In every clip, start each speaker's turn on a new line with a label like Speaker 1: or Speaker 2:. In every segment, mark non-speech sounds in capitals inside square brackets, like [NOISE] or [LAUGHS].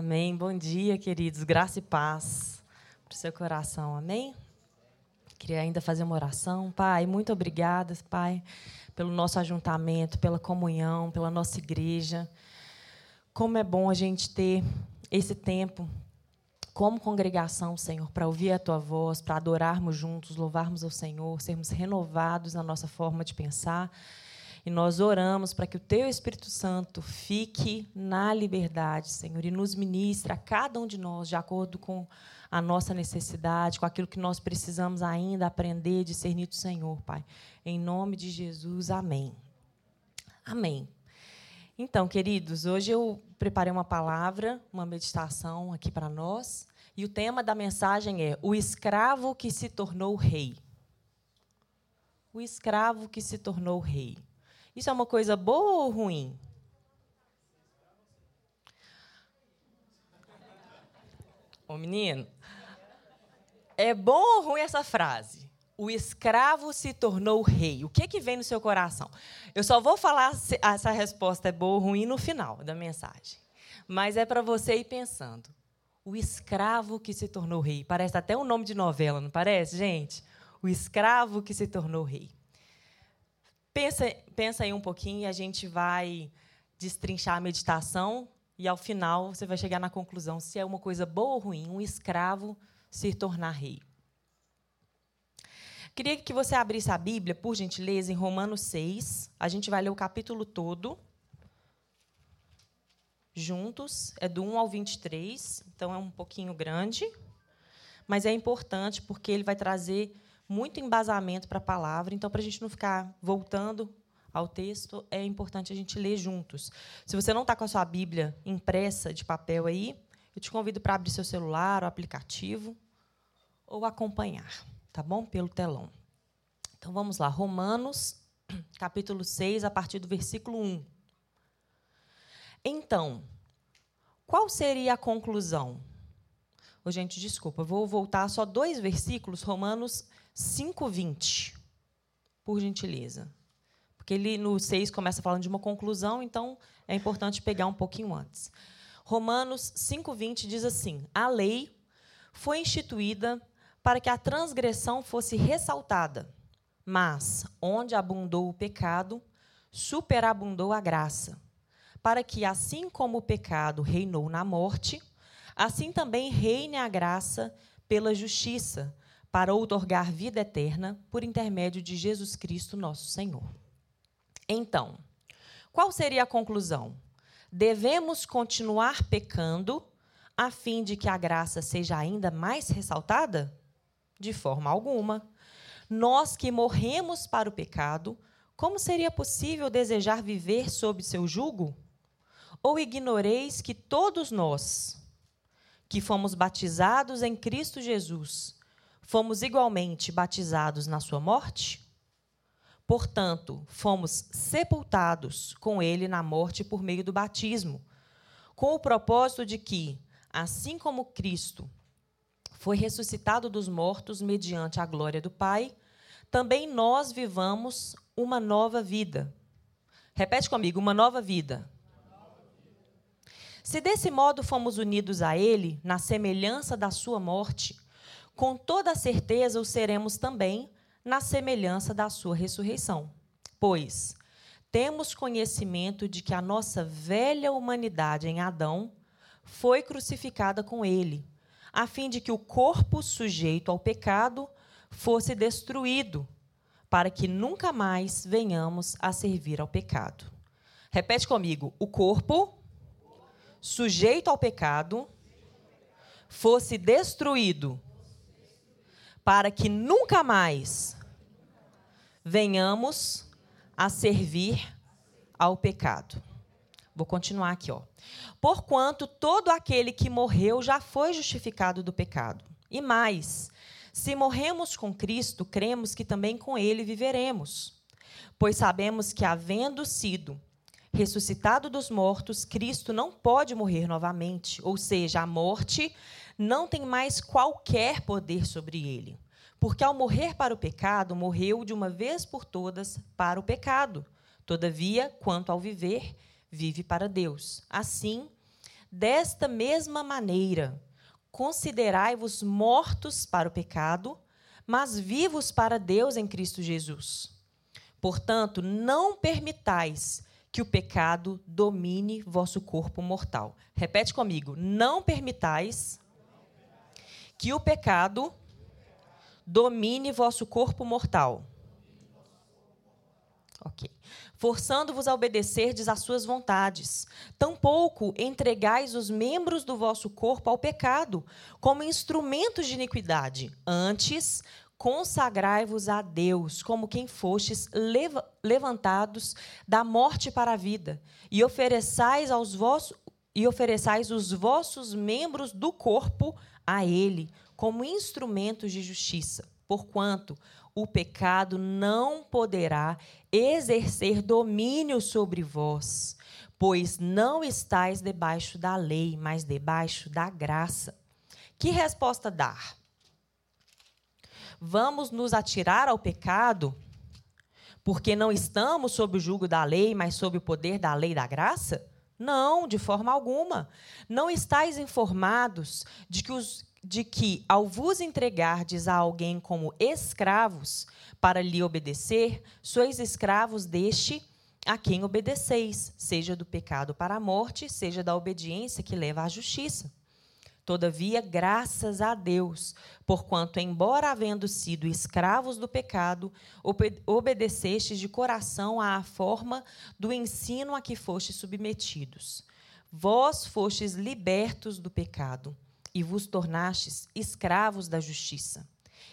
Speaker 1: Amém. Bom dia, queridos. Graça e paz para o seu coração. Amém? Queria ainda fazer uma oração. Pai, muito obrigada, Pai, pelo nosso ajuntamento, pela comunhão, pela nossa igreja. Como é bom a gente ter esse tempo como congregação, Senhor, para ouvir a tua voz, para adorarmos juntos, louvarmos ao Senhor, sermos renovados na nossa forma de pensar e nós oramos para que o Teu Espírito Santo fique na liberdade, Senhor, e nos ministre a cada um de nós de acordo com a nossa necessidade, com aquilo que nós precisamos ainda aprender, discernir do Senhor, Pai. Em nome de Jesus, amém. Amém. Então, queridos, hoje eu preparei uma palavra, uma meditação aqui para nós, e o tema da mensagem é O escravo que se tornou rei. O escravo que se tornou rei. Isso é uma coisa boa ou ruim? Ô menino, é bom ou ruim essa frase? O escravo se tornou rei. O que, que vem no seu coração? Eu só vou falar se essa resposta é boa ou ruim no final da mensagem. Mas é para você ir pensando. O escravo que se tornou rei. Parece até um nome de novela, não parece, gente? O escravo que se tornou rei. Pensa, pensa aí um pouquinho e a gente vai destrinchar a meditação e, ao final, você vai chegar na conclusão se é uma coisa boa ou ruim um escravo se tornar rei. Queria que você abrisse a Bíblia, por gentileza, em Romanos 6. A gente vai ler o capítulo todo. Juntos, é do 1 ao 23, então é um pouquinho grande, mas é importante porque ele vai trazer muito embasamento para a palavra. Então, para a gente não ficar voltando ao texto, é importante a gente ler juntos. Se você não está com a sua Bíblia impressa de papel aí, eu te convido para abrir seu celular, o aplicativo, ou acompanhar, tá bom? Pelo telão. Então vamos lá, Romanos, [CLEARS THROAT] capítulo 6, a partir do versículo 1. Então, qual seria a conclusão? Oh, gente, desculpa, vou voltar só dois versículos, Romanos 5:20. Por gentileza. Porque ele no 6 começa falando de uma conclusão, então é importante pegar um pouquinho antes. Romanos 5:20 diz assim: A lei foi instituída para que a transgressão fosse ressaltada, mas onde abundou o pecado, superabundou a graça, para que assim como o pecado reinou na morte, assim também reine a graça pela justiça, para outorgar vida eterna por intermédio de Jesus Cristo, nosso Senhor. Então, qual seria a conclusão? Devemos continuar pecando a fim de que a graça seja ainda mais ressaltada? De forma alguma. Nós que morremos para o pecado, como seria possível desejar viver sob seu jugo? Ou ignoreis que todos nós, que fomos batizados em Cristo Jesus, fomos igualmente batizados na sua morte? Portanto, fomos sepultados com ele na morte por meio do batismo, com o propósito de que, assim como Cristo foi ressuscitado dos mortos mediante a glória do Pai, também nós vivamos uma nova vida. Repete comigo, uma nova vida. Se desse modo fomos unidos a Ele, na semelhança da Sua morte, com toda certeza o seremos também na semelhança da sua ressurreição. Pois temos conhecimento de que a nossa velha humanidade em Adão foi crucificada com ele, a fim de que o corpo sujeito ao pecado fosse destruído, para que nunca mais venhamos a servir ao pecado. Repete comigo: o corpo sujeito ao pecado fosse destruído para que nunca mais venhamos a servir ao pecado. Vou continuar aqui, ó. Porquanto todo aquele que morreu já foi justificado do pecado. E mais, se morremos com Cristo, cremos que também com ele viveremos. Pois sabemos que, havendo sido ressuscitado dos mortos, Cristo não pode morrer novamente, ou seja, a morte não tem mais qualquer poder sobre ele. Porque ao morrer para o pecado, morreu de uma vez por todas para o pecado. Todavia, quanto ao viver, vive para Deus. Assim, Desta mesma maneira, considerai-vos mortos para o pecado, mas vivos para Deus em Cristo Jesus. Portanto, não permitais que o pecado domine vosso corpo mortal. Repete comigo: não permitais que o pecado domine vosso corpo mortal. Ok. Forçando-vos a obedecerdes às suas vontades. Tampouco entregais os membros do vosso corpo ao pecado, como instrumentos de iniquidade. Antes, consagrai-vos a Deus, como quem fostes levantados da morte para a vida, e ofereçais aos vossos e ofereçais os vossos membros do corpo a ele, como instrumentos de justiça. Porquanto o pecado não poderá exercer domínio sobre vós, pois não estáis debaixo da lei, mas debaixo da graça. Que resposta dar? Vamos nos atirar ao pecado porque não estamos sob o jugo da lei, mas sob o poder da lei da graça? Não, de forma alguma. Não estáis informados de que, os, de que ao vos entregardes a alguém como escravos, para lhe obedecer, sois escravos deste a quem obedeceis, seja do pecado para a morte, seja da obediência que leva à justiça. Todavia, graças a Deus, porquanto, embora havendo sido escravos do pecado, obedecestes de coração à forma do ensino a que fostes submetidos. Vós fostes libertos do pecado e vos tornastes escravos da justiça.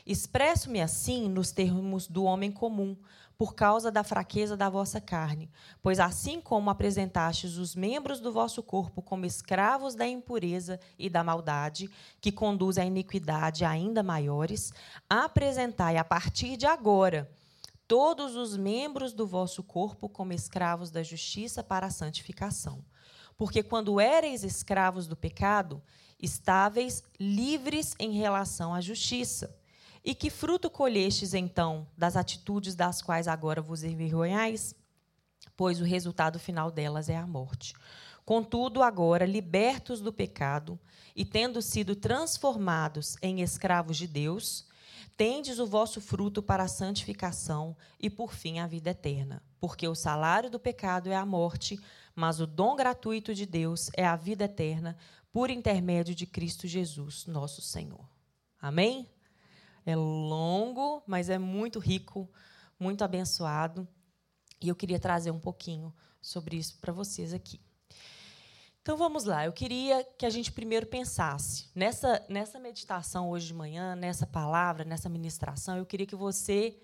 Speaker 1: Expresso-me assim nos termos do homem comum, por causa da fraqueza da vossa carne. Pois assim como apresentastes os membros do vosso corpo como escravos da impureza e da maldade, que conduz à iniquidade ainda maiores, apresentai a partir de agora todos os membros do vosso corpo como escravos da justiça para a santificação. Porque quando éreis escravos do pecado, estáveis livres em relação à justiça. E que fruto colhestes, então, das atitudes das quais agora vos envergonhais? Pois o resultado final delas é a morte. Contudo, agora, libertos do pecado e tendo sido transformados em escravos de Deus, tendes o vosso fruto para a santificação e, por fim, a vida eterna. Porque o salário do pecado é a morte, mas o dom gratuito de Deus é a vida eterna, por intermédio de Cristo Jesus, nosso Senhor. Amém? É longo, mas é muito rico, muito abençoado. E eu queria trazer um pouquinho sobre isso para vocês aqui. Então vamos lá. Eu queria que a gente primeiro pensasse nessa nessa meditação hoje de manhã, nessa palavra, nessa ministração. Eu queria que você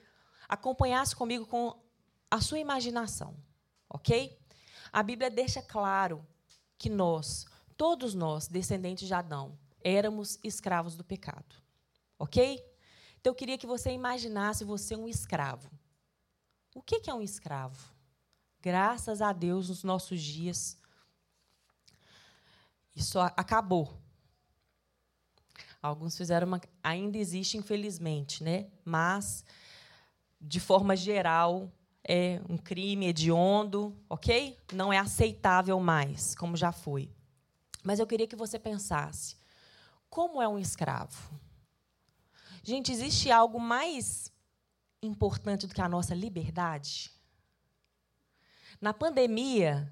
Speaker 1: acompanhasse comigo com a sua imaginação, ok? A Bíblia deixa claro que nós, todos nós, descendentes de Adão, éramos escravos do pecado, ok? Então, eu queria que você imaginasse você um escravo. O que é um escravo? Graças a Deus, nos nossos dias, isso acabou. Alguns fizeram uma. Ainda existe, infelizmente, né? mas, de forma geral, é um crime hediondo, ok? Não é aceitável mais, como já foi. Mas eu queria que você pensasse: como é um escravo? Gente, existe algo mais importante do que a nossa liberdade? Na pandemia,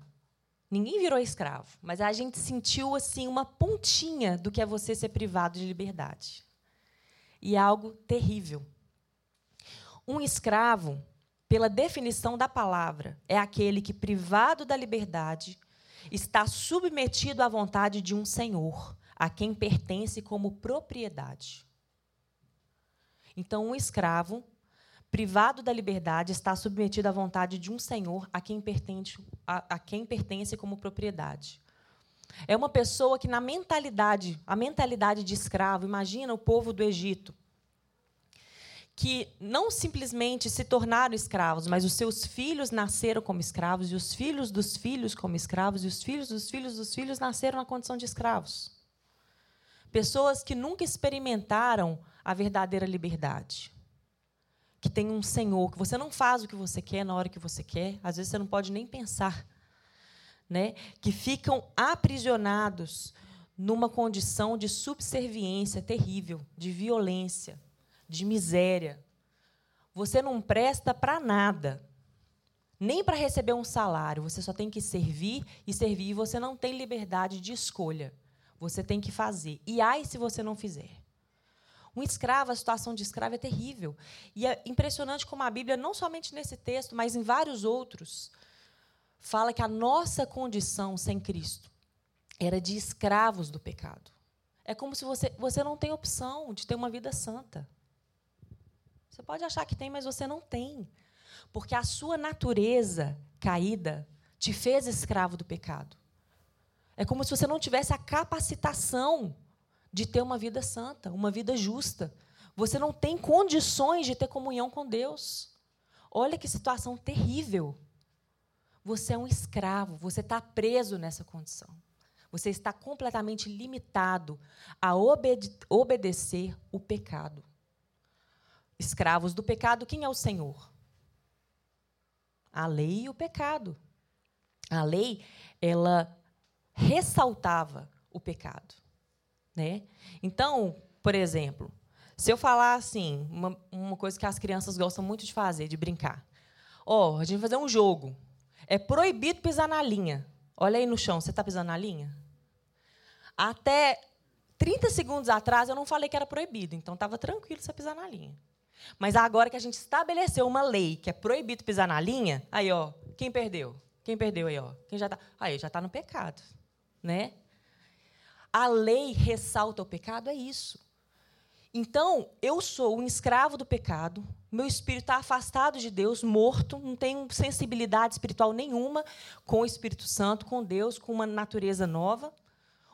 Speaker 1: ninguém virou escravo, mas a gente sentiu assim uma pontinha do que é você ser privado de liberdade. E é algo terrível. Um escravo, pela definição da palavra, é aquele que, privado da liberdade, está submetido à vontade de um senhor, a quem pertence como propriedade. Então, um escravo, privado da liberdade, está submetido à vontade de um senhor a quem pertence, a, a quem pertence como propriedade. É uma pessoa que, na mentalidade, a mentalidade de escravo, imagina o povo do Egito, que não simplesmente se tornaram escravos, mas os seus filhos nasceram como escravos, e os filhos dos filhos como escravos, e os filhos dos filhos dos filhos nasceram na condição de escravos. Pessoas que nunca experimentaram a verdadeira liberdade. Que tem um Senhor, que você não faz o que você quer na hora que você quer, às vezes você não pode nem pensar né, que ficam aprisionados numa condição de subserviência terrível, de violência, de miséria. Você não presta para nada, nem para receber um salário. Você só tem que servir e servir, e você não tem liberdade de escolha. Você tem que fazer. E ai se você não fizer. Um escravo, a situação de escravo é terrível. E é impressionante como a Bíblia, não somente nesse texto, mas em vários outros, fala que a nossa condição sem Cristo era de escravos do pecado. É como se você, você não tem opção de ter uma vida santa. Você pode achar que tem, mas você não tem. Porque a sua natureza caída te fez escravo do pecado. É como se você não tivesse a capacitação de ter uma vida santa, uma vida justa. Você não tem condições de ter comunhão com Deus. Olha que situação terrível. Você é um escravo, você está preso nessa condição. Você está completamente limitado a obede obedecer o pecado. Escravos do pecado, quem é o Senhor? A lei e o pecado. A lei, ela ressaltava o pecado. Né? Então, por exemplo, se eu falar assim, uma, uma coisa que as crianças gostam muito de fazer, de brincar. Ó, oh, a gente vai fazer um jogo. É proibido pisar na linha. Olha aí no chão, você está pisando na linha? Até 30 segundos atrás eu não falei que era proibido, então estava tranquilo você pisar na linha. Mas agora que a gente estabeleceu uma lei que é proibido pisar na linha, aí ó, quem perdeu? Quem perdeu aí ó? Quem já tá? Aí já está no pecado, né? A lei ressalta o pecado é isso. Então, eu sou um escravo do pecado, meu espírito está afastado de Deus, morto, não tenho sensibilidade espiritual nenhuma com o Espírito Santo, com Deus, com uma natureza nova.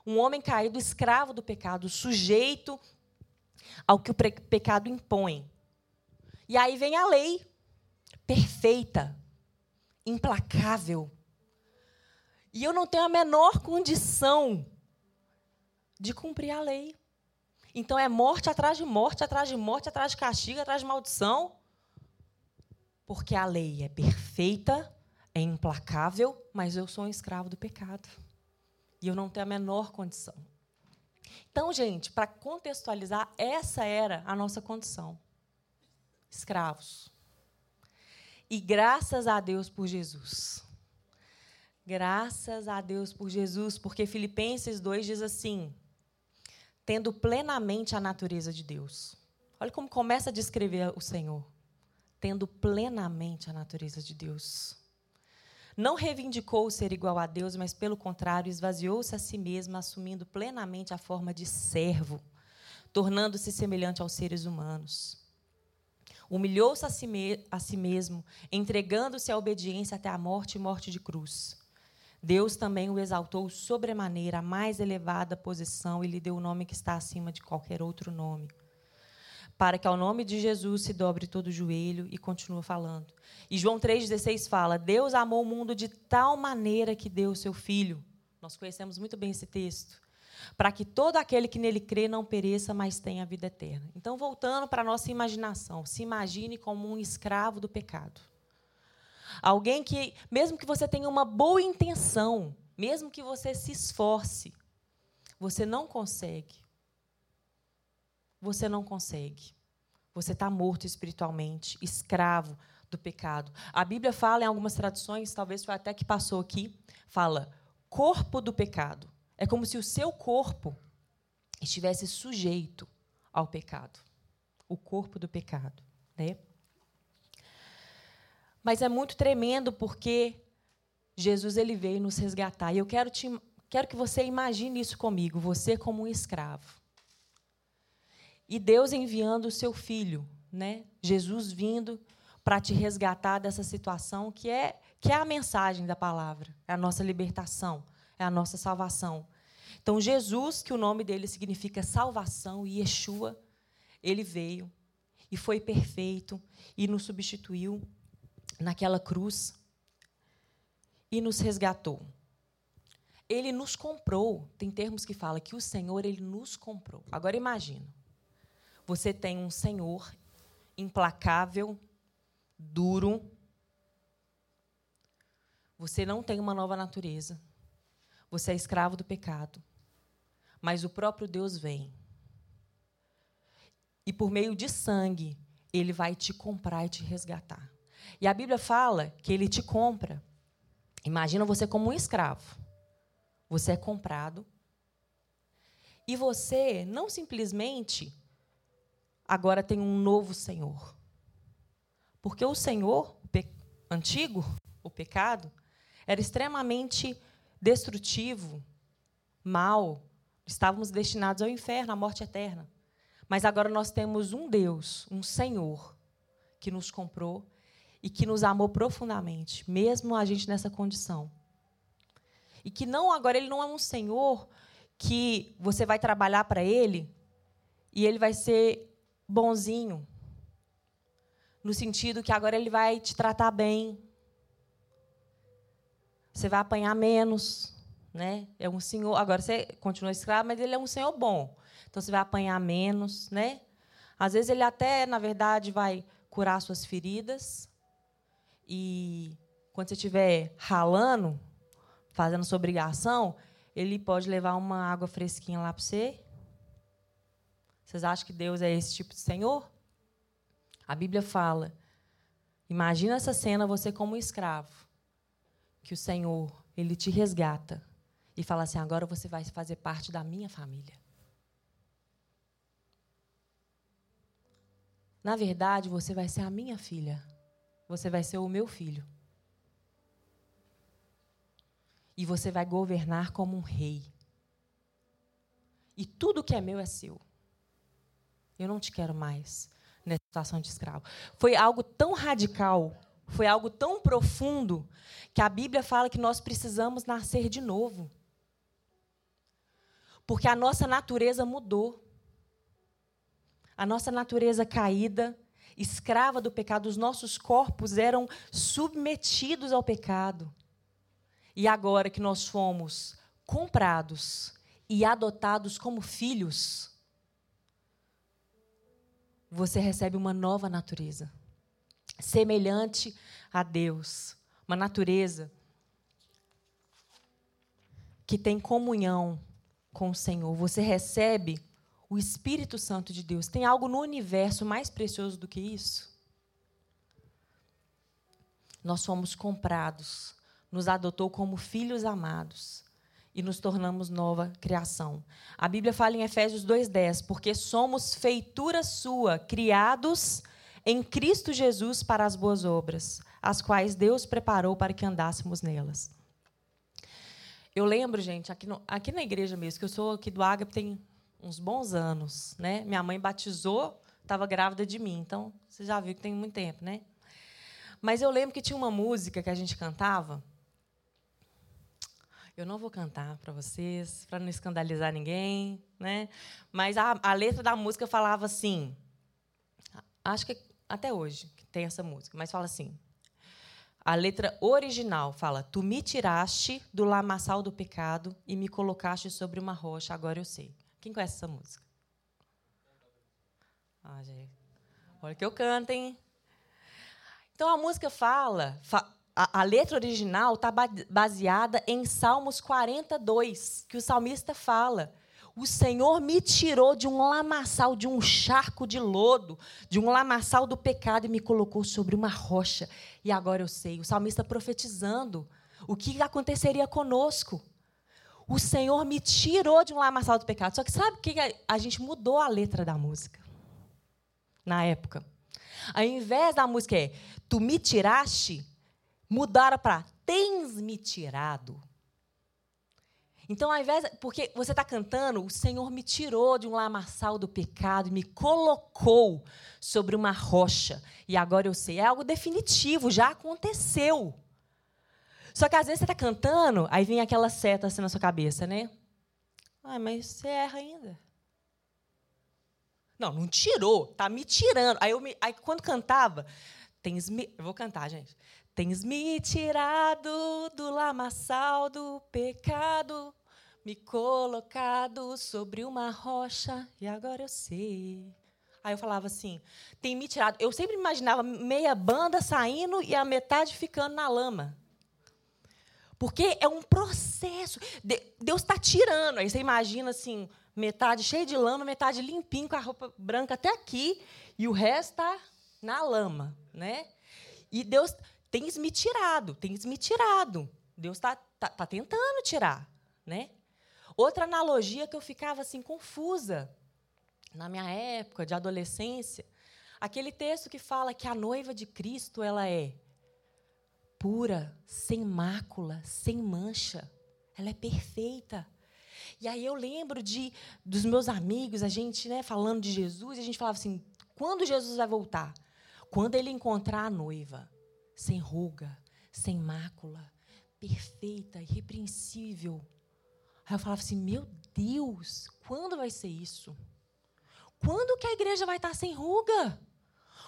Speaker 1: Um homem caído, escravo do pecado, sujeito ao que o pecado impõe. E aí vem a lei, perfeita, implacável. E eu não tenho a menor condição de cumprir a lei. Então é morte atrás de morte, atrás de morte, atrás de castigo, atrás de maldição. Porque a lei é perfeita, é implacável, mas eu sou um escravo do pecado. E eu não tenho a menor condição. Então, gente, para contextualizar, essa era a nossa condição. Escravos. E graças a Deus por Jesus. Graças a Deus por Jesus, porque Filipenses 2 diz assim: tendo plenamente a natureza de Deus. Olha como começa a descrever o Senhor. Tendo plenamente a natureza de Deus. Não reivindicou ser igual a Deus, mas, pelo contrário, esvaziou-se a si mesmo, assumindo plenamente a forma de servo, tornando-se semelhante aos seres humanos. Humilhou-se a, si a si mesmo, entregando-se à obediência até a morte e morte de cruz Deus também o exaltou sobremaneira, a mais elevada posição, e lhe deu o nome que está acima de qualquer outro nome. Para que ao nome de Jesus se dobre todo o joelho e continua falando. E João 3,16 fala: Deus amou o mundo de tal maneira que deu o seu Filho. Nós conhecemos muito bem esse texto. Para que todo aquele que nele crê não pereça, mas tenha a vida eterna. Então, voltando para a nossa imaginação, se imagine como um escravo do pecado. Alguém que, mesmo que você tenha uma boa intenção, mesmo que você se esforce, você não consegue. Você não consegue. Você está morto espiritualmente, escravo do pecado. A Bíblia fala em algumas traduções, talvez foi até que passou aqui, fala corpo do pecado. É como se o seu corpo estivesse sujeito ao pecado. O corpo do pecado, né? Mas é muito tremendo porque Jesus ele veio nos resgatar. E eu quero, te, quero que você imagine isso comigo, você como um escravo. E Deus enviando o seu filho, né? Jesus vindo para te resgatar dessa situação que é que é a mensagem da palavra, é a nossa libertação, é a nossa salvação. Então Jesus, que o nome dele significa salvação e Yeshua, ele veio e foi perfeito e nos substituiu naquela cruz e nos resgatou. Ele nos comprou. Tem termos que fala que o Senhor ele nos comprou. Agora imagina. Você tem um Senhor implacável, duro, Você não tem uma nova natureza. Você é escravo do pecado. Mas o próprio Deus vem. E por meio de sangue, ele vai te comprar e te resgatar. E a Bíblia fala que ele te compra. Imagina você como um escravo. Você é comprado. E você não simplesmente agora tem um novo Senhor. Porque o Senhor, o antigo, o pecado, era extremamente destrutivo, mal. Estávamos destinados ao inferno, à morte eterna. Mas agora nós temos um Deus, um Senhor, que nos comprou e que nos amou profundamente, mesmo a gente nessa condição. E que não agora ele não é um Senhor que você vai trabalhar para ele e ele vai ser bonzinho, no sentido que agora ele vai te tratar bem. Você vai apanhar menos, né? É um senhor, agora você continua escravo, mas ele é um senhor bom. Então você vai apanhar menos, né? Às vezes ele até, na verdade, vai curar suas feridas. E quando você estiver ralando, fazendo sua obrigação, ele pode levar uma água fresquinha lá para você. Vocês acham que Deus é esse tipo de Senhor? A Bíblia fala. Imagina essa cena você como um escravo, que o Senhor, ele te resgata e fala assim: "Agora você vai fazer parte da minha família". Na verdade, você vai ser a minha filha. Você vai ser o meu filho. E você vai governar como um rei. E tudo que é meu é seu. Eu não te quero mais nessa situação de escravo. Foi algo tão radical, foi algo tão profundo, que a Bíblia fala que nós precisamos nascer de novo. Porque a nossa natureza mudou a nossa natureza caída, escrava do pecado, os nossos corpos eram submetidos ao pecado. E agora que nós fomos comprados e adotados como filhos, você recebe uma nova natureza, semelhante a Deus, uma natureza que tem comunhão com o Senhor. Você recebe o Espírito Santo de Deus. Tem algo no universo mais precioso do que isso? Nós fomos comprados, nos adotou como filhos amados e nos tornamos nova criação. A Bíblia fala em Efésios 2:10, porque somos feitura sua, criados em Cristo Jesus para as boas obras, as quais Deus preparou para que andássemos nelas. Eu lembro, gente, aqui, no, aqui na igreja mesmo, que eu sou aqui do Ágape tem uns bons anos, né? Minha mãe batizou, estava grávida de mim, então você já viu que tem muito tempo, né? Mas eu lembro que tinha uma música que a gente cantava. Eu não vou cantar para vocês, para não escandalizar ninguém, né? Mas a, a letra da música falava assim. Acho que até hoje que tem essa música, mas fala assim. A letra original fala: Tu me tiraste do lamaçal do pecado e me colocaste sobre uma rocha, agora eu sei. Quem conhece essa música? Ah, gente. Olha que eu canto, hein? Então a música fala, a, a letra original está baseada em Salmos 42, que o salmista fala. O Senhor me tirou de um lamaçal, de um charco de lodo, de um lamaçal do pecado e me colocou sobre uma rocha. E agora eu sei, o salmista profetizando o que aconteceria conosco o Senhor me tirou de um lamaçal do pecado. Só que sabe o que a gente mudou a letra da música? Na época. Ao invés da música é Tu me tiraste, mudaram para Tens me tirado. Então, ao invés. Porque você está cantando, o Senhor me tirou de um lamaçal do pecado e me colocou sobre uma rocha. E agora eu sei. É algo definitivo, já aconteceu. Só que às vezes você está cantando, aí vem aquela seta assim na sua cabeça, né? Ai, mas você erra ainda. Não, não tirou, tá me tirando. Aí, eu me, aí quando cantava, tens me, eu vou cantar, gente. Tens me tirado do lamaçal do pecado, me colocado sobre uma rocha, e agora eu sei. Aí eu falava assim, tem me tirado. Eu sempre imaginava meia banda saindo e a metade ficando na lama. Porque é um processo. Deus está tirando. Aí você imagina assim, metade cheia de lama, metade limpinho, com a roupa branca até aqui, e o resto está na lama. Né? E Deus tem me tirado, tem me tirado. Deus está tá, tá tentando tirar. Né? Outra analogia que eu ficava assim confusa na minha época de adolescência, aquele texto que fala que a noiva de Cristo ela é pura, sem mácula, sem mancha. Ela é perfeita. E aí eu lembro de dos meus amigos, a gente, né, falando de Jesus, a gente falava assim: quando Jesus vai voltar? Quando ele encontrar a noiva, sem ruga, sem mácula, perfeita, irrepreensível. Aí eu falava assim: meu Deus, quando vai ser isso? Quando que a igreja vai estar sem ruga?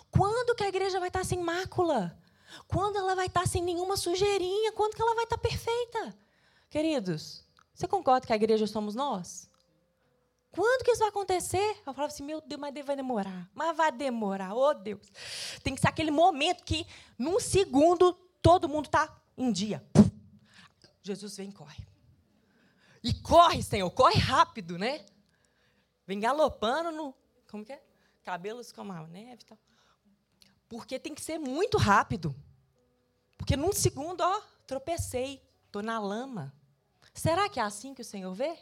Speaker 1: Quando que a igreja vai estar sem mácula? Quando ela vai estar sem nenhuma sujeirinha? Quando que ela vai estar perfeita? Queridos, você concorda que a igreja somos nós? Quando que isso vai acontecer? Eu falava assim, meu Deus, mas vai demorar. Mas vai demorar, oh Deus. Tem que ser aquele momento que, num segundo, todo mundo está em dia. Jesus vem e corre. E corre, Senhor, corre rápido, né? Vem galopando no. Como que é? Cabelos como a neve e tal. Porque tem que ser muito rápido. Porque num segundo, ó, tropecei, estou na lama. Será que é assim que o Senhor vê?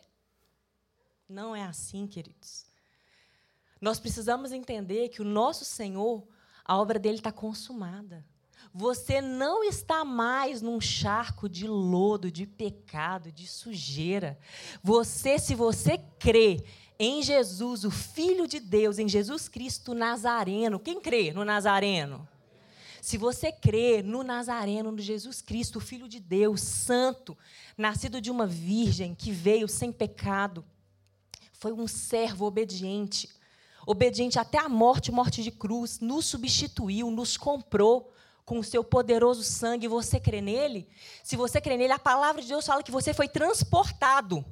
Speaker 1: Não é assim, queridos. Nós precisamos entender que o nosso Senhor, a obra dele está consumada. Você não está mais num charco de lodo, de pecado, de sujeira. Você, se você crê em Jesus, o Filho de Deus, em Jesus Cristo Nazareno. Quem crê no Nazareno? Se você crê no Nazareno, no Jesus Cristo, o Filho de Deus, santo, nascido de uma virgem que veio sem pecado, foi um servo obediente, obediente até a morte morte de cruz, nos substituiu, nos comprou com o seu poderoso sangue. Você crê nele? Se você crê nele, a palavra de Deus fala que você foi transportado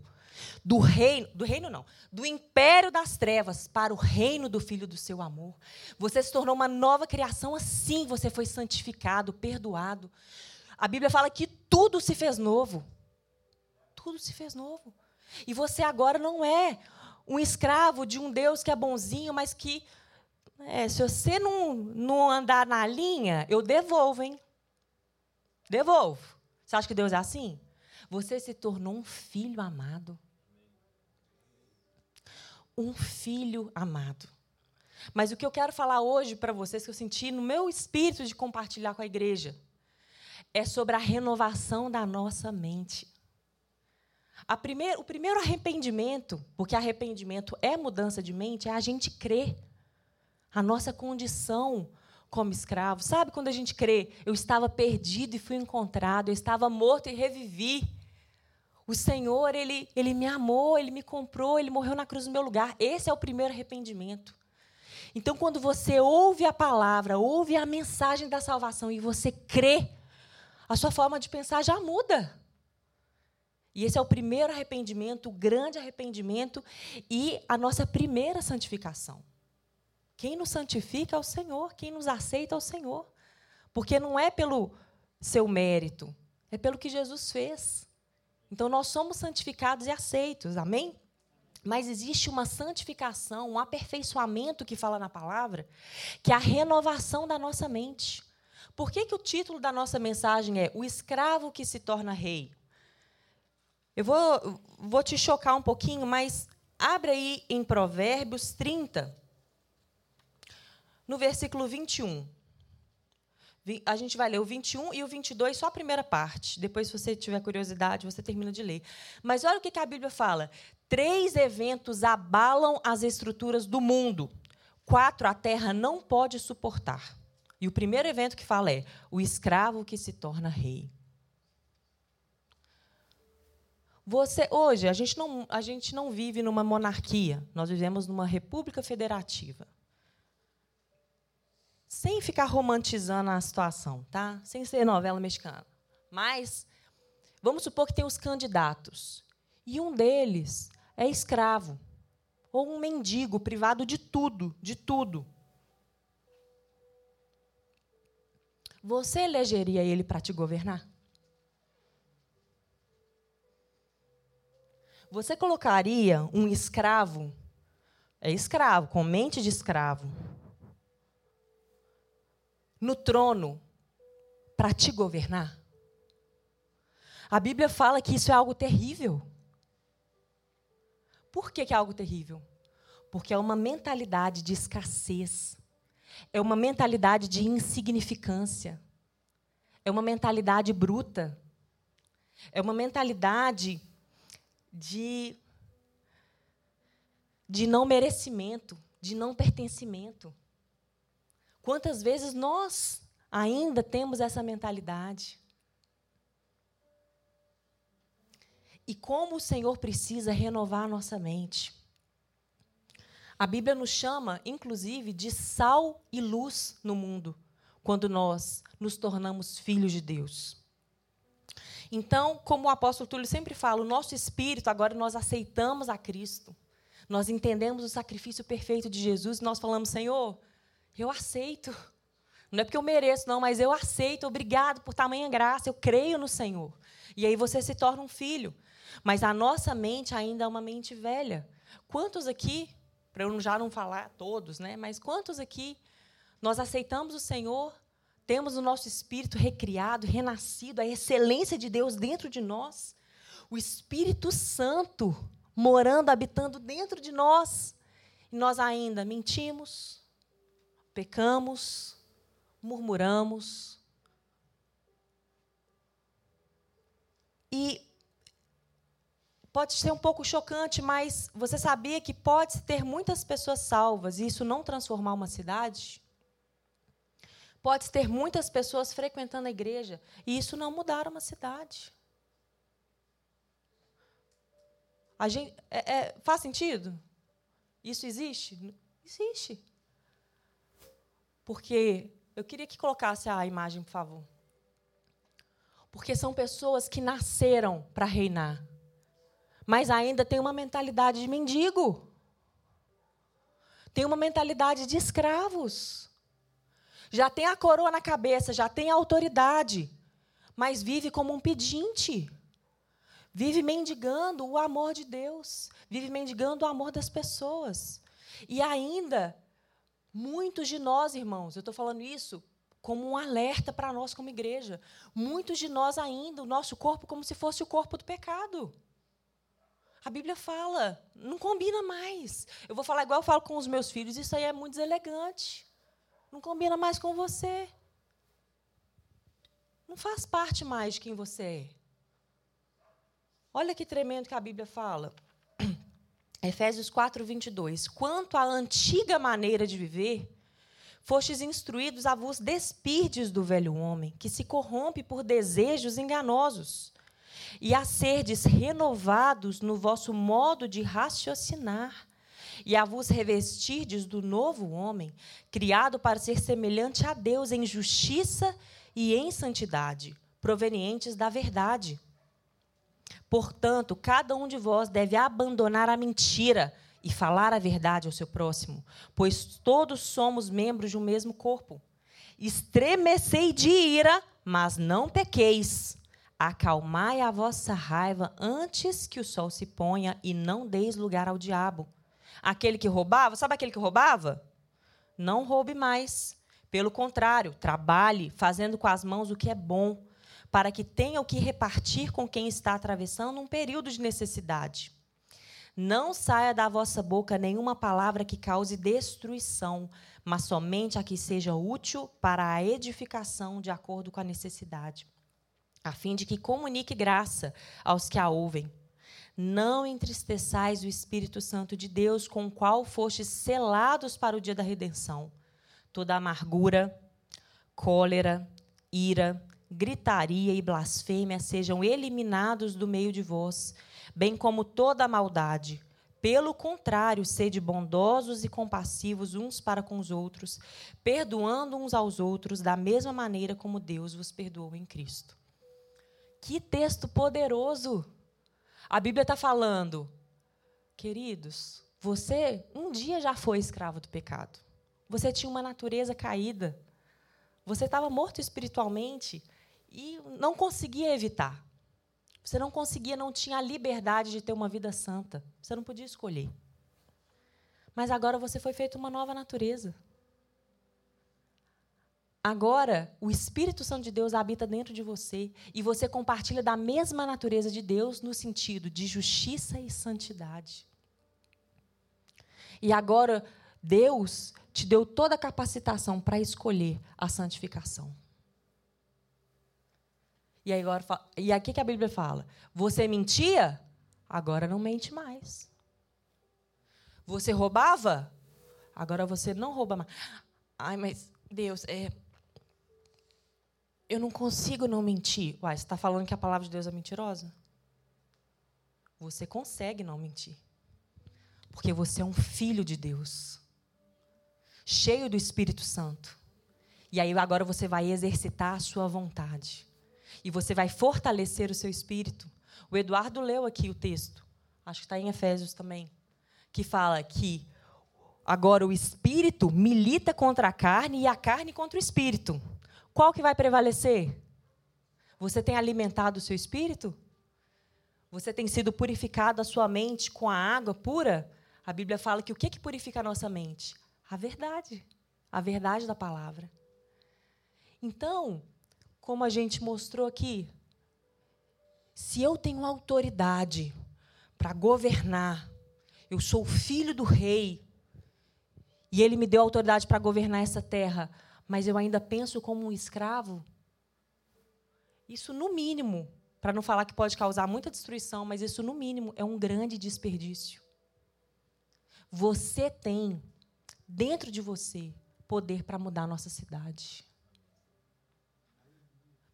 Speaker 1: do reino, do reino não, do império das trevas para o reino do filho do seu amor. Você se tornou uma nova criação assim, você foi santificado, perdoado. A Bíblia fala que tudo se fez novo. Tudo se fez novo. E você agora não é um escravo de um Deus que é bonzinho, mas que é, se você não, não andar na linha, eu devolvo, hein? Devolvo. Você acha que Deus é assim? Você se tornou um filho amado um filho amado. Mas o que eu quero falar hoje para vocês, que eu senti no meu espírito de compartilhar com a igreja, é sobre a renovação da nossa mente. O primeiro arrependimento, porque arrependimento é mudança de mente, é a gente crer. A nossa condição como escravo. Sabe quando a gente crê? Eu estava perdido e fui encontrado, eu estava morto e revivi. O Senhor, ele, ele me amou, ele me comprou, ele morreu na cruz no meu lugar. Esse é o primeiro arrependimento. Então, quando você ouve a palavra, ouve a mensagem da salvação e você crê, a sua forma de pensar já muda. E esse é o primeiro arrependimento, o grande arrependimento e a nossa primeira santificação. Quem nos santifica é o Senhor, quem nos aceita é o Senhor. Porque não é pelo seu mérito, é pelo que Jesus fez. Então nós somos santificados e aceitos, amém? Mas existe uma santificação, um aperfeiçoamento que fala na palavra, que é a renovação da nossa mente. Por que, que o título da nossa mensagem é O escravo que se torna rei? Eu vou, vou te chocar um pouquinho, mas abre aí em Provérbios 30, no versículo 21. A gente vai ler o 21 e o 22, só a primeira parte. Depois, se você tiver curiosidade, você termina de ler. Mas olha o que a Bíblia fala: três eventos abalam as estruturas do mundo. Quatro a terra não pode suportar. E o primeiro evento que fala é o escravo que se torna rei. Você hoje a gente não a gente não vive numa monarquia, nós vivemos numa república federativa sem ficar romantizando a situação, tá? Sem ser novela mexicana. Mas vamos supor que tem os candidatos e um deles é escravo ou um mendigo privado de tudo, de tudo. Você elegeria ele para te governar? Você colocaria um escravo, é escravo, com mente de escravo, no trono para te governar? A Bíblia fala que isso é algo terrível. Por que, que é algo terrível? Porque é uma mentalidade de escassez, é uma mentalidade de insignificância, é uma mentalidade bruta, é uma mentalidade de, de não merecimento, de não pertencimento. Quantas vezes nós ainda temos essa mentalidade? E como o Senhor precisa renovar a nossa mente. A Bíblia nos chama, inclusive, de sal e luz no mundo, quando nós nos tornamos filhos de Deus. Então, como o apóstolo Túlio sempre fala, o nosso espírito, agora nós aceitamos a Cristo. Nós entendemos o sacrifício perfeito de Jesus e nós falamos, Senhor, eu aceito. Não é porque eu mereço, não, mas eu aceito. Obrigado por tamanha graça. Eu creio no Senhor. E aí você se torna um filho. Mas a nossa mente ainda é uma mente velha. Quantos aqui, para eu já não falar todos, né? Mas quantos aqui nós aceitamos o Senhor temos o nosso espírito recriado, renascido, a excelência de Deus dentro de nós, o Espírito Santo morando, habitando dentro de nós, e nós ainda mentimos, pecamos, murmuramos. E pode ser um pouco chocante, mas você sabia que pode ter muitas pessoas salvas e isso não transformar uma cidade? Pode ter muitas pessoas frequentando a igreja e isso não mudar uma cidade. A gente, é, é, faz sentido? Isso existe? Existe. Porque eu queria que colocasse a imagem, por favor. Porque são pessoas que nasceram para reinar, mas ainda têm uma mentalidade de mendigo. Tem uma mentalidade de escravos já tem a coroa na cabeça, já tem a autoridade, mas vive como um pedinte. Vive mendigando o amor de Deus, vive mendigando o amor das pessoas. E ainda, muitos de nós, irmãos, eu estou falando isso como um alerta para nós como igreja. Muitos de nós ainda, o nosso corpo como se fosse o corpo do pecado. A Bíblia fala, não combina mais. Eu vou falar igual eu falo com os meus filhos, isso aí é muito deselegante. Não combina mais com você. Não faz parte mais de quem você é. Olha que tremendo que a Bíblia fala. Efésios 4, 22. Quanto à antiga maneira de viver, fostes instruídos a vos despirdes do velho homem, que se corrompe por desejos enganosos, e a serdes renovados no vosso modo de raciocinar e a vos revestirdes do novo homem, criado para ser semelhante a Deus em justiça e em santidade, provenientes da verdade. Portanto, cada um de vós deve abandonar a mentira e falar a verdade ao seu próximo, pois todos somos membros de um mesmo corpo. Estremecei de ira, mas não pequeis. Acalmai a vossa raiva antes que o sol se ponha e não deis lugar ao diabo. Aquele que roubava, sabe aquele que roubava? Não roube mais. Pelo contrário, trabalhe fazendo com as mãos o que é bom, para que tenha o que repartir com quem está atravessando um período de necessidade. Não saia da vossa boca nenhuma palavra que cause destruição, mas somente a que seja útil para a edificação de acordo com a necessidade, a fim de que comunique graça aos que a ouvem. Não entristeçais o Espírito Santo de Deus, com o qual fostes selados para o dia da redenção. Toda amargura, cólera, ira, gritaria e blasfêmia sejam eliminados do meio de vós, bem como toda maldade. Pelo contrário, sede bondosos e compassivos uns para com os outros, perdoando uns aos outros da mesma maneira como Deus vos perdoou em Cristo. Que texto poderoso! A Bíblia está falando, queridos, você um dia já foi escravo do pecado. Você tinha uma natureza caída. Você estava morto espiritualmente e não conseguia evitar. Você não conseguia, não tinha a liberdade de ter uma vida santa. Você não podia escolher. Mas agora você foi feito uma nova natureza. Agora, o Espírito Santo de Deus habita dentro de você e você compartilha da mesma natureza de Deus no sentido de justiça e santidade. E agora, Deus te deu toda a capacitação para escolher a santificação. E, aí agora, e aqui que a Bíblia fala: você mentia? Agora não mente mais. Você roubava? Agora você não rouba mais. Ai, mas Deus, é, eu não consigo não mentir. Uai, você está falando que a palavra de Deus é mentirosa? Você consegue não mentir. Porque você é um filho de Deus, cheio do Espírito Santo. E aí agora você vai exercitar a sua vontade. E você vai fortalecer o seu espírito. O Eduardo leu aqui o texto, acho que está em Efésios também, que fala que agora o espírito milita contra a carne e a carne contra o espírito. Qual que vai prevalecer? Você tem alimentado o seu espírito? Você tem sido purificado a sua mente com a água pura? A Bíblia fala que o que, que purifica a nossa mente? A verdade. A verdade da palavra. Então, como a gente mostrou aqui, se eu tenho autoridade para governar, eu sou filho do rei, e ele me deu autoridade para governar essa terra, mas eu ainda penso como um escravo, isso, no mínimo, para não falar que pode causar muita destruição, mas isso, no mínimo, é um grande desperdício. Você tem, dentro de você, poder para mudar a nossa cidade.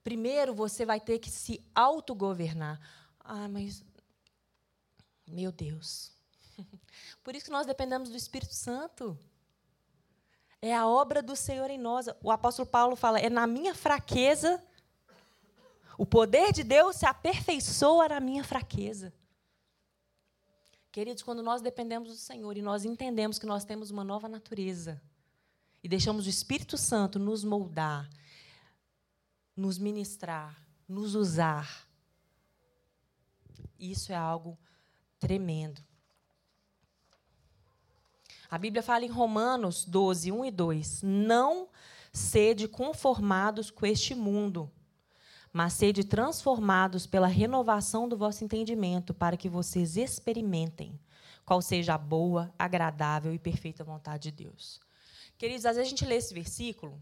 Speaker 1: Primeiro, você vai ter que se autogovernar. Ah, mas. Meu Deus. [LAUGHS] Por isso que nós dependemos do Espírito Santo. É a obra do Senhor em nós. O apóstolo Paulo fala: é na minha fraqueza. O poder de Deus se aperfeiçoa na minha fraqueza. Queridos, quando nós dependemos do Senhor e nós entendemos que nós temos uma nova natureza e deixamos o Espírito Santo nos moldar, nos ministrar, nos usar, isso é algo tremendo. A Bíblia fala em Romanos 12, 1 e 2: Não sede conformados com este mundo, mas sede transformados pela renovação do vosso entendimento, para que vocês experimentem qual seja a boa, agradável e perfeita vontade de Deus. Queridos, às vezes a gente lê esse versículo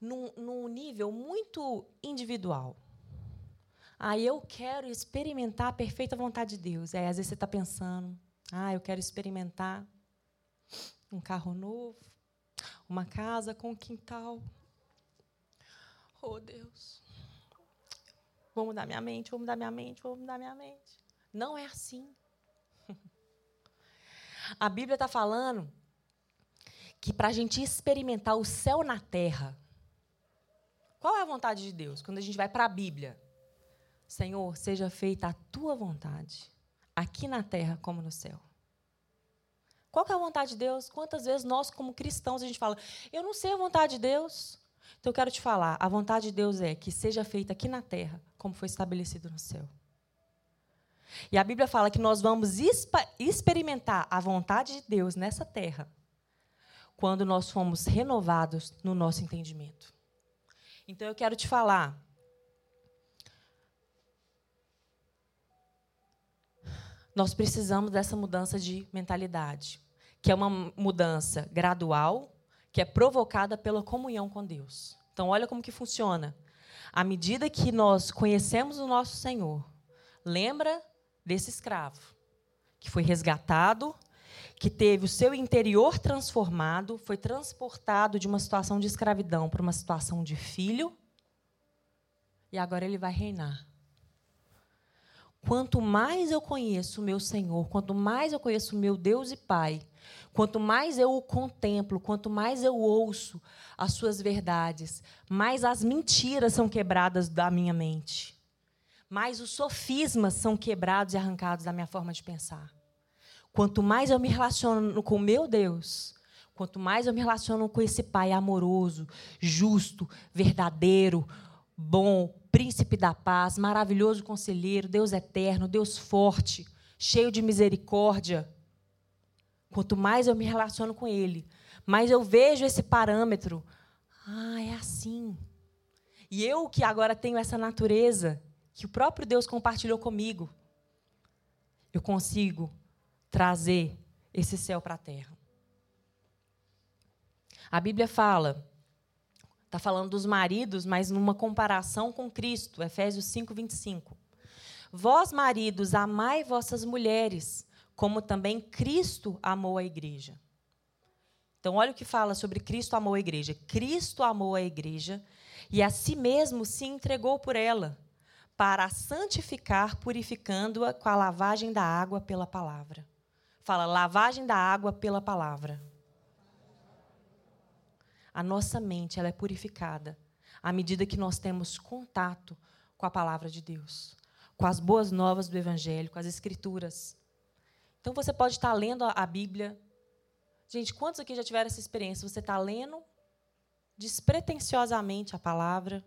Speaker 1: num, num nível muito individual. Ah, eu quero experimentar a perfeita vontade de Deus. Aí, às vezes você está pensando, ah, eu quero experimentar um carro novo, uma casa com quintal. Oh, Deus. Vou mudar minha mente, vou mudar minha mente, vou mudar minha mente. Não é assim. [LAUGHS] A Bíblia está falando que para a gente experimentar o céu na terra, qual é a vontade de Deus? Quando a gente vai para a Bíblia, Senhor, seja feita a tua vontade, aqui na terra como no céu. Qual é a vontade de Deus? Quantas vezes nós, como cristãos, a gente fala, eu não sei a vontade de Deus. Então eu quero te falar, a vontade de Deus é que seja feita aqui na terra, como foi estabelecido no céu. E a Bíblia fala que nós vamos experimentar a vontade de Deus nessa terra quando nós fomos renovados no nosso entendimento. Então eu quero te falar. Nós precisamos dessa mudança de mentalidade, que é uma mudança gradual, que é provocada pela comunhão com Deus. Então, olha como que funciona. À medida que nós conhecemos o nosso Senhor, lembra desse escravo que foi resgatado, que teve o seu interior transformado, foi transportado de uma situação de escravidão para uma situação de filho, e agora ele vai reinar. Quanto mais eu conheço o meu Senhor, quanto mais eu conheço o meu Deus e Pai, quanto mais eu o contemplo, quanto mais eu ouço as suas verdades, mais as mentiras são quebradas da minha mente, mais os sofismas são quebrados e arrancados da minha forma de pensar. Quanto mais eu me relaciono com meu Deus, quanto mais eu me relaciono com esse Pai amoroso, justo, verdadeiro, bom, príncipe da paz, maravilhoso conselheiro, Deus eterno, Deus forte, cheio de misericórdia. Quanto mais eu me relaciono com Ele, mais eu vejo esse parâmetro. Ah, é assim. E eu que agora tenho essa natureza, que o próprio Deus compartilhou comigo, eu consigo trazer esse céu para a terra. A Bíblia fala, está falando dos maridos, mas numa comparação com Cristo, Efésios 5, 25. Vós, maridos, amai vossas mulheres, como também Cristo amou a igreja. Então, olha o que fala sobre Cristo amou a igreja. Cristo amou a igreja e a si mesmo se entregou por ela, para a santificar, purificando-a com a lavagem da água pela palavra. Fala, lavagem da água pela palavra. A nossa mente ela é purificada à medida que nós temos contato com a palavra de Deus, com as boas novas do Evangelho, com as Escrituras. Então você pode estar lendo a Bíblia. Gente, quantos aqui já tiveram essa experiência? Você está lendo despretensiosamente a palavra.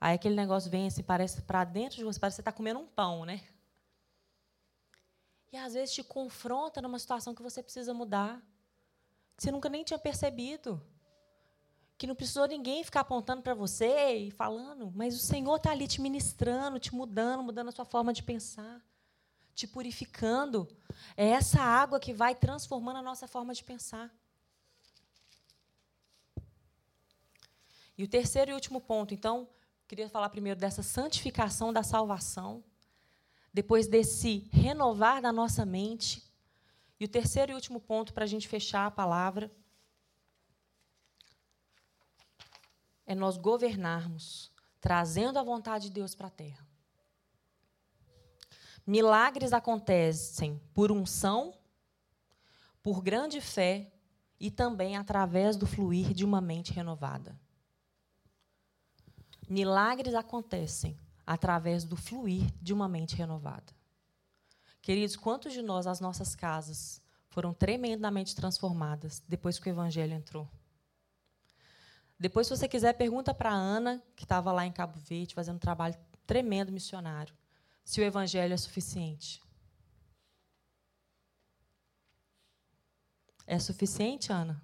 Speaker 1: Aí aquele negócio vem assim, parece para dentro de você, parece que você está comendo um pão, né? E às vezes te confronta numa situação que você precisa mudar, que você nunca nem tinha percebido. Que não precisou ninguém ficar apontando para você e falando, mas o Senhor está ali te ministrando, te mudando, mudando a sua forma de pensar, te purificando. É essa água que vai transformando a nossa forma de pensar. E o terceiro e último ponto, então, queria falar primeiro dessa santificação da salvação depois desse renovar da nossa mente. E o terceiro e último ponto para a gente fechar a palavra é nós governarmos, trazendo a vontade de Deus para a terra. Milagres acontecem por unção, por grande fé e também através do fluir de uma mente renovada. Milagres acontecem através do fluir de uma mente renovada. Queridos, quantos de nós, as nossas casas, foram tremendamente transformadas depois que o Evangelho entrou? Depois, se você quiser, pergunta para a Ana, que estava lá em Cabo Verde, fazendo um trabalho tremendo missionário, se o Evangelho é suficiente. É suficiente, Ana?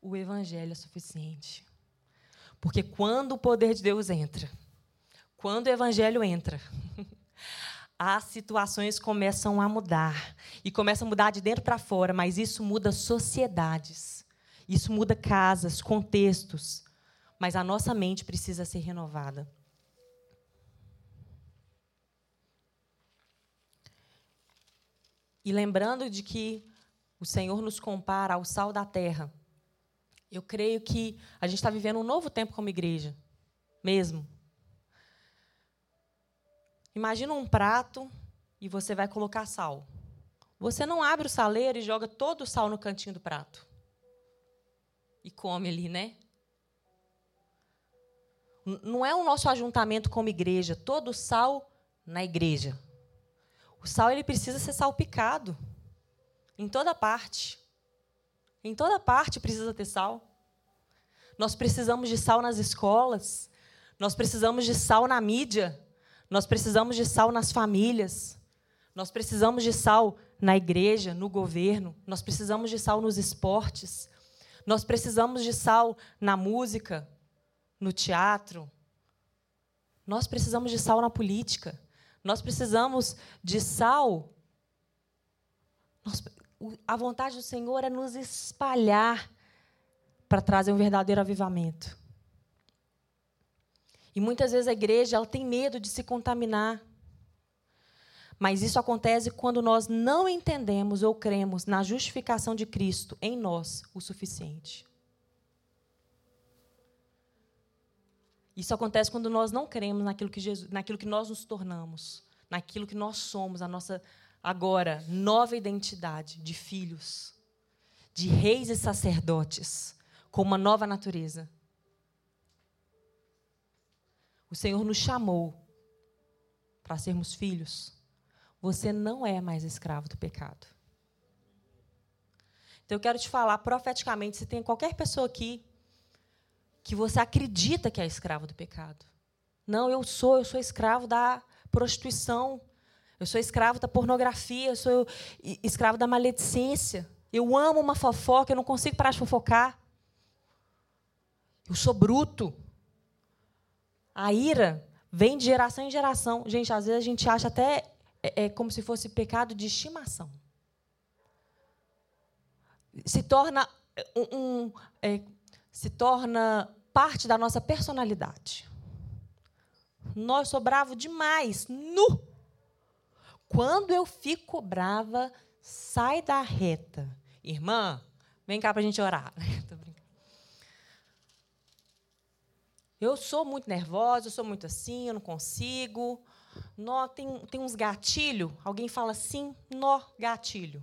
Speaker 1: O Evangelho é suficiente. Porque quando o poder de Deus entra, quando o evangelho entra, [LAUGHS] as situações começam a mudar. E começam a mudar de dentro para fora, mas isso muda sociedades. Isso muda casas, contextos. Mas a nossa mente precisa ser renovada. E lembrando de que o Senhor nos compara ao sal da terra. Eu creio que a gente está vivendo um novo tempo como igreja, mesmo. Imagina um prato e você vai colocar sal. Você não abre o saleiro e joga todo o sal no cantinho do prato. E come ali, né? Não é o nosso ajuntamento como igreja, todo o sal na igreja. O sal ele precisa ser salpicado em toda parte. Em toda parte precisa ter sal. Nós precisamos de sal nas escolas. Nós precisamos de sal na mídia. Nós precisamos de sal nas famílias. Nós precisamos de sal na igreja, no governo. Nós precisamos de sal nos esportes. Nós precisamos de sal na música, no teatro. Nós precisamos de sal na política. Nós precisamos de sal. Nós, a vontade do Senhor é nos espalhar para trazer um verdadeiro avivamento. E muitas vezes a igreja ela tem medo de se contaminar. Mas isso acontece quando nós não entendemos ou cremos na justificação de Cristo em nós o suficiente. Isso acontece quando nós não cremos naquilo que, Jesus, naquilo que nós nos tornamos, naquilo que nós somos, a nossa agora nova identidade de filhos, de reis e sacerdotes, com uma nova natureza. O Senhor nos chamou para sermos filhos. Você não é mais escravo do pecado. Então eu quero te falar profeticamente, se tem qualquer pessoa aqui que você acredita que é escravo do pecado. Não, eu sou, eu sou escravo da prostituição. Eu sou escravo da pornografia, eu sou escravo da maledicência. Eu amo uma fofoca, eu não consigo parar de fofocar. Eu sou bruto. A ira vem de geração em geração. Gente, às vezes a gente acha até é, é como se fosse pecado de estimação. Se torna um, um é, se torna parte da nossa personalidade. Nós sou bravo demais, nu. Quando eu fico brava, sai da reta. Irmã, vem cá para a gente orar. [LAUGHS] Eu sou muito nervosa, eu sou muito assim, eu não consigo. Nó, tem, tem uns gatilho. Alguém fala assim, nó, gatilho.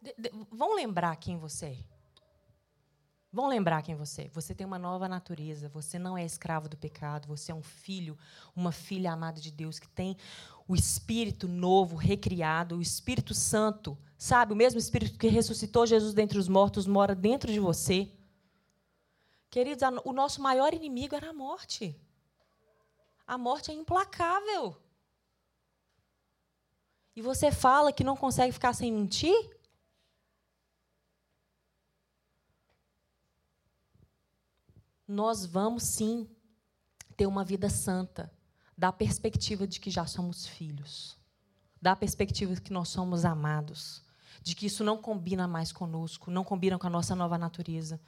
Speaker 1: De, de, vão lembrar quem você é. Vão lembrar quem você é. Você tem uma nova natureza. Você não é escravo do pecado. Você é um filho, uma filha amada de Deus que tem o Espírito novo, recriado, o Espírito Santo. Sabe? O mesmo Espírito que ressuscitou Jesus dentre os mortos mora dentro de você. Queridos, o nosso maior inimigo era a morte. A morte é implacável. E você fala que não consegue ficar sem mentir? Nós vamos sim ter uma vida santa, da perspectiva de que já somos filhos, da perspectiva de que nós somos amados, de que isso não combina mais conosco, não combina com a nossa nova natureza.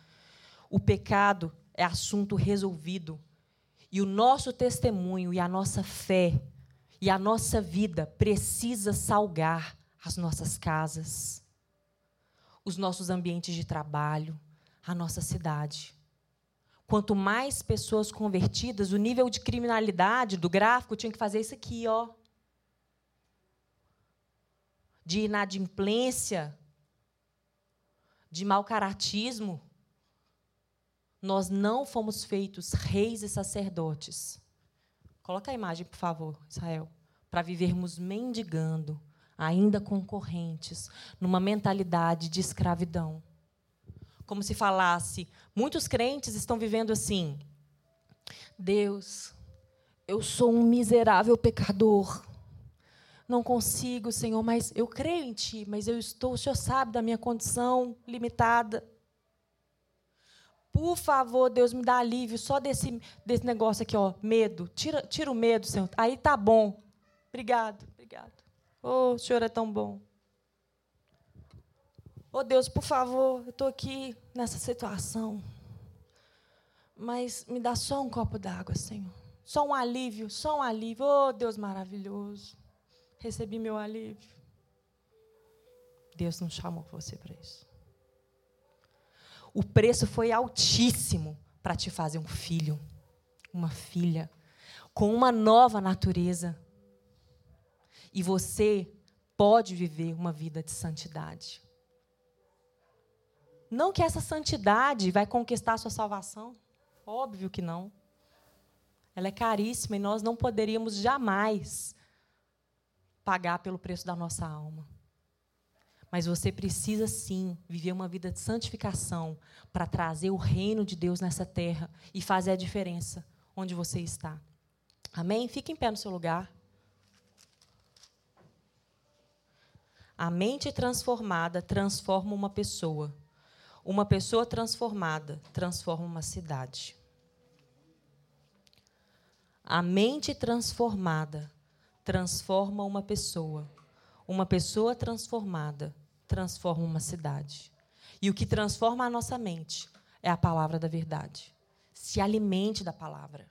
Speaker 1: O pecado é assunto resolvido. E o nosso testemunho e a nossa fé e a nossa vida precisa salgar as nossas casas, os nossos ambientes de trabalho, a nossa cidade. Quanto mais pessoas convertidas, o nível de criminalidade do gráfico tinha que fazer isso aqui, ó. De inadimplência, de mau caratismo. Nós não fomos feitos reis e sacerdotes. Coloca a imagem, por favor, Israel. Para vivermos mendigando, ainda concorrentes, numa mentalidade de escravidão como se falasse. Muitos crentes estão vivendo assim: Deus, eu sou um miserável pecador. Não consigo, Senhor, mas eu creio em Ti, mas eu estou, o Senhor sabe da minha condição limitada. Por favor, Deus, me dá alívio só desse, desse negócio aqui, ó, medo. Tira, tira o medo, Senhor. Aí tá bom. Obrigado, obrigado. Oh, o Senhor é tão bom. Oh Deus, por favor, eu estou aqui nessa situação. Mas me dá só um copo d'água, Senhor. Só um alívio, só um alívio. Oh Deus maravilhoso. Recebi meu alívio. Deus não chamou você para isso. O preço foi altíssimo para te fazer um filho, uma filha, com uma nova natureza. E você pode viver uma vida de santidade. Não que essa santidade vai conquistar a sua salvação. Óbvio que não. Ela é caríssima e nós não poderíamos jamais pagar pelo preço da nossa alma. Mas você precisa sim viver uma vida de santificação para trazer o reino de Deus nessa terra e fazer a diferença onde você está. Amém? Fique em pé no seu lugar. A mente transformada transforma uma pessoa. Uma pessoa transformada transforma uma cidade. A mente transformada transforma uma pessoa. Uma pessoa transformada transforma uma cidade. E o que transforma a nossa mente é a palavra da verdade. Se alimente da palavra.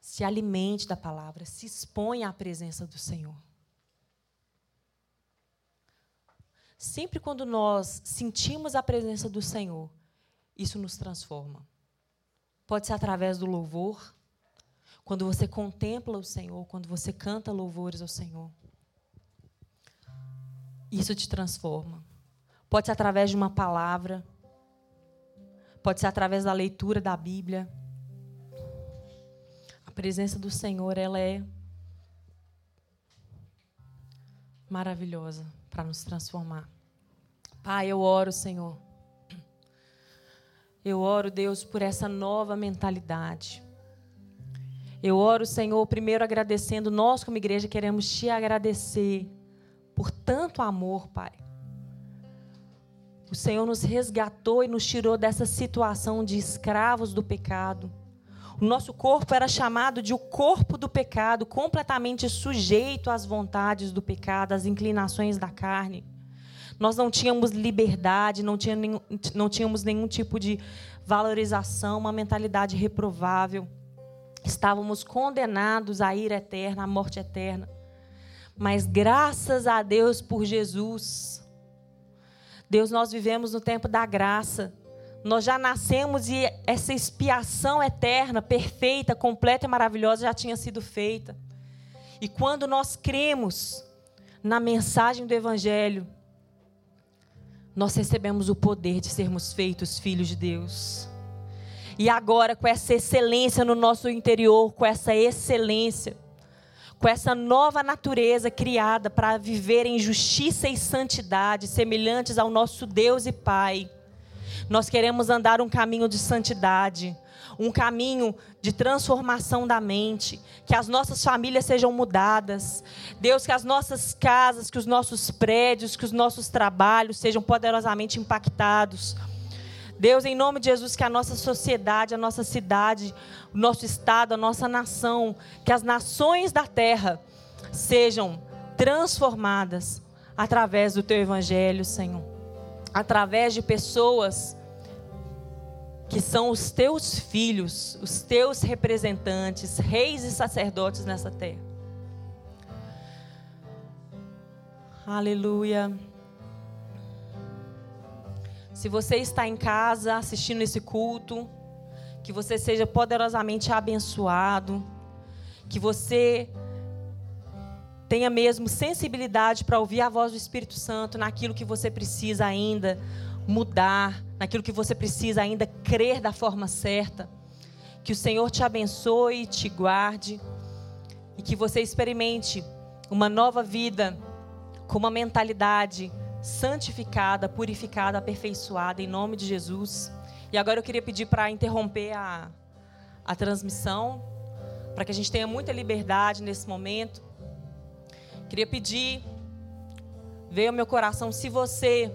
Speaker 1: Se alimente da palavra. Se exponha à presença do Senhor. Sempre quando nós sentimos a presença do Senhor, isso nos transforma. Pode ser através do louvor, quando você contempla o Senhor, quando você canta louvores ao Senhor. Isso te transforma. Pode ser através de uma palavra, pode ser através da leitura da Bíblia. A presença do Senhor, ela é maravilhosa para nos transformar. Pai, eu oro, Senhor. Eu oro, Deus, por essa nova mentalidade. Eu oro, Senhor, primeiro agradecendo, nós como igreja queremos te agradecer por tanto amor, Pai. O Senhor nos resgatou e nos tirou dessa situação de escravos do pecado. O nosso corpo era chamado de o corpo do pecado, completamente sujeito às vontades do pecado, às inclinações da carne. Nós não tínhamos liberdade, não, tinha nenhum, não tínhamos nenhum tipo de valorização, uma mentalidade reprovável. Estávamos condenados à ira eterna, à morte eterna. Mas graças a Deus por Jesus. Deus, nós vivemos no tempo da graça. Nós já nascemos e essa expiação eterna, perfeita, completa e maravilhosa já tinha sido feita. E quando nós cremos na mensagem do Evangelho, nós recebemos o poder de sermos feitos filhos de Deus. E agora, com essa excelência no nosso interior, com essa excelência, com essa nova natureza criada para viver em justiça e santidade, semelhantes ao nosso Deus e Pai, nós queremos andar um caminho de santidade, um caminho de transformação da mente, que as nossas famílias sejam mudadas. Deus, que as nossas casas, que os nossos prédios, que os nossos trabalhos sejam poderosamente impactados. Deus, em nome de Jesus, que a nossa sociedade, a nossa cidade, o nosso estado, a nossa nação, que as nações da terra sejam transformadas através do teu evangelho, Senhor. Através de pessoas que são os teus filhos, os teus representantes, reis e sacerdotes nessa terra. Aleluia. Se você está em casa assistindo esse culto, que você seja poderosamente abençoado, que você tenha mesmo sensibilidade para ouvir a voz do Espírito Santo naquilo que você precisa ainda mudar, naquilo que você precisa ainda crer da forma certa. Que o Senhor te abençoe, te guarde e que você experimente uma nova vida com uma mentalidade santificada, purificada, aperfeiçoada em nome de Jesus. E agora eu queria pedir para interromper a, a transmissão, para que a gente tenha muita liberdade nesse momento. Queria pedir, veio ao meu coração, se você